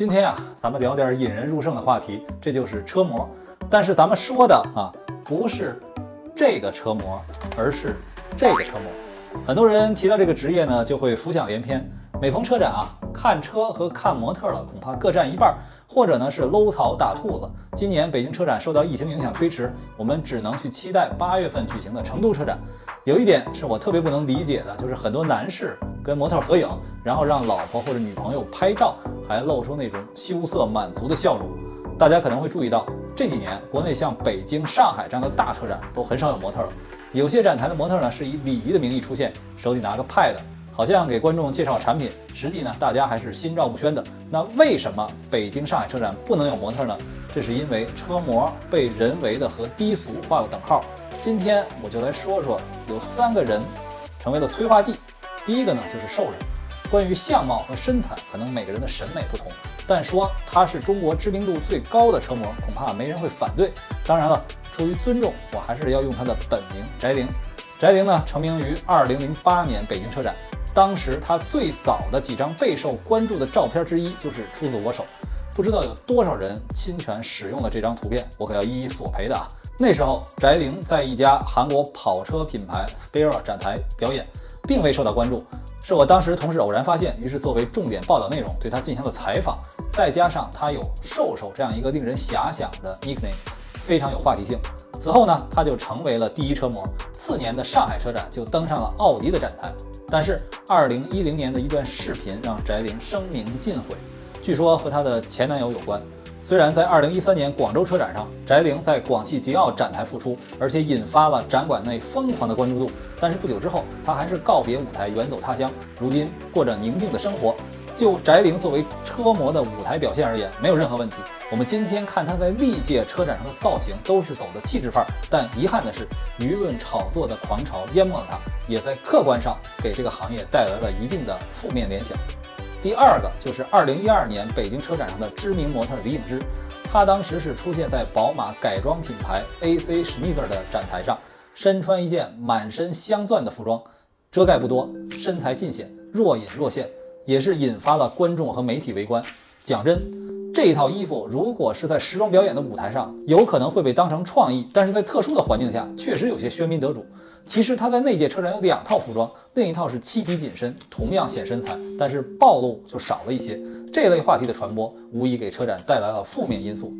今天啊，咱们聊点引人入胜的话题，这就是车模。但是咱们说的啊，不是这个车模，而是这个车模。很多人提到这个职业呢，就会浮想联翩。每逢车展啊，看车和看模特了，恐怕各占一半，或者呢是搂草打兔子。今年北京车展受到疫情影响推迟，我们只能去期待八月份举行的成都车展。有一点是我特别不能理解的，就是很多男士跟模特合影，然后让老婆或者女朋友拍照，还露出那种羞涩满足的笑容。大家可能会注意到，这几年国内像北京、上海这样的大车展都很少有模特了。有些展台的模特呢是以礼仪的名义出现，手里拿个 pad。好像给观众介绍产品，实际呢，大家还是心照不宣的。那为什么北京、上海车展不能有模特呢？这是因为车模被人为的和低俗画了等号。今天我就来说说，有三个人成为了催化剂。第一个呢，就是瘦人。关于相貌和身材，可能每个人的审美不同，但说他是中国知名度最高的车模，恐怕没人会反对。当然了，出于尊重，我还是要用他的本名翟玲。翟玲呢，成名于2008年北京车展。当时他最早的几张备受关注的照片之一就是出自我手，不知道有多少人侵权使用了这张图片，我可要一一索赔的啊！那时候翟玲在一家韩国跑车品牌 Spira 展台表演，并未受到关注，是我当时同事偶然发现，于是作为重点报道内容对他进行了采访。再加上他有瘦瘦这样一个令人遐想的 nickname，非常有话题性。此后呢，他就成为了第一车模。次年的上海车展就登上了奥迪的展台。但是，二零一零年的一段视频让翟玲声名尽毁，据说和她的前男友有关。虽然在二零一三年广州车展上，翟玲在广汽吉奥展台复出，而且引发了展馆内疯狂的关注度，但是不久之后，她还是告别舞台，远走他乡，如今过着宁静的生活。就翟玲作为车模的舞台表现而言，没有任何问题。我们今天看她在历届车展上的造型，都是走的气质范儿。但遗憾的是，舆论炒作的狂潮淹没了她，也在客观上给这个行业带来了一定的负面联想。第二个就是2012年北京车展上的知名模特李颖芝，她当时是出现在宝马改装品牌 AC Schneider 的展台上，身穿一件满身镶钻的服装，遮盖不多，身材尽显，若隐若现。也是引发了观众和媒体围观。讲真，这一套衣服如果是在时装表演的舞台上，有可能会被当成创意；但是在特殊的环境下，确实有些喧宾夺主。其实他在那届车展有两套服装，另一套是漆皮紧身，同样显身材，但是暴露就少了一些。这类话题的传播，无疑给车展带来了负面因素。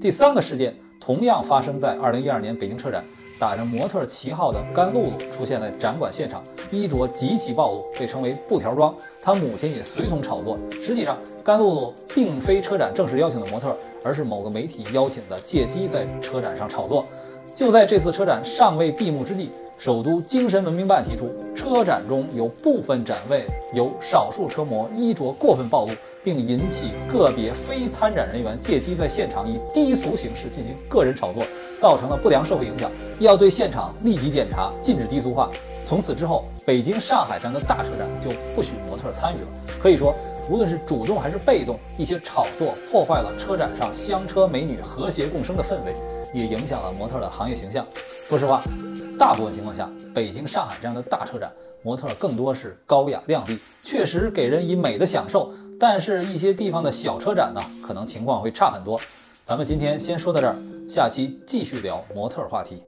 第三个事件同样发生在二零一二年北京车展。打着模特旗号的甘露露出现在展馆现场，衣着极其暴露，被称为“布条装”。她母亲也随同炒作。实际上，甘露露并非车展正式邀请的模特，而是某个媒体邀请的，借机在车展上炒作。就在这次车展尚未闭幕之际，首都精神文明办提出，车展中有部分展位有少数车模衣着过分暴露。并引起个别非参展人员借机在现场以低俗形式进行个人炒作，造成了不良社会影响，要对现场立即检查，禁止低俗化。从此之后，北京、上海这样的大车展就不许模特参与了。可以说，无论是主动还是被动，一些炒作破坏了车展上香车美女和谐共生的氛围，也影响了模特的行业形象。说实话，大部分情况下，北京、上海这样的大车展，模特更多是高雅靓丽，确实给人以美的享受。但是，一些地方的小车展呢，可能情况会差很多。咱们今天先说到这儿，下期继续聊模特话题。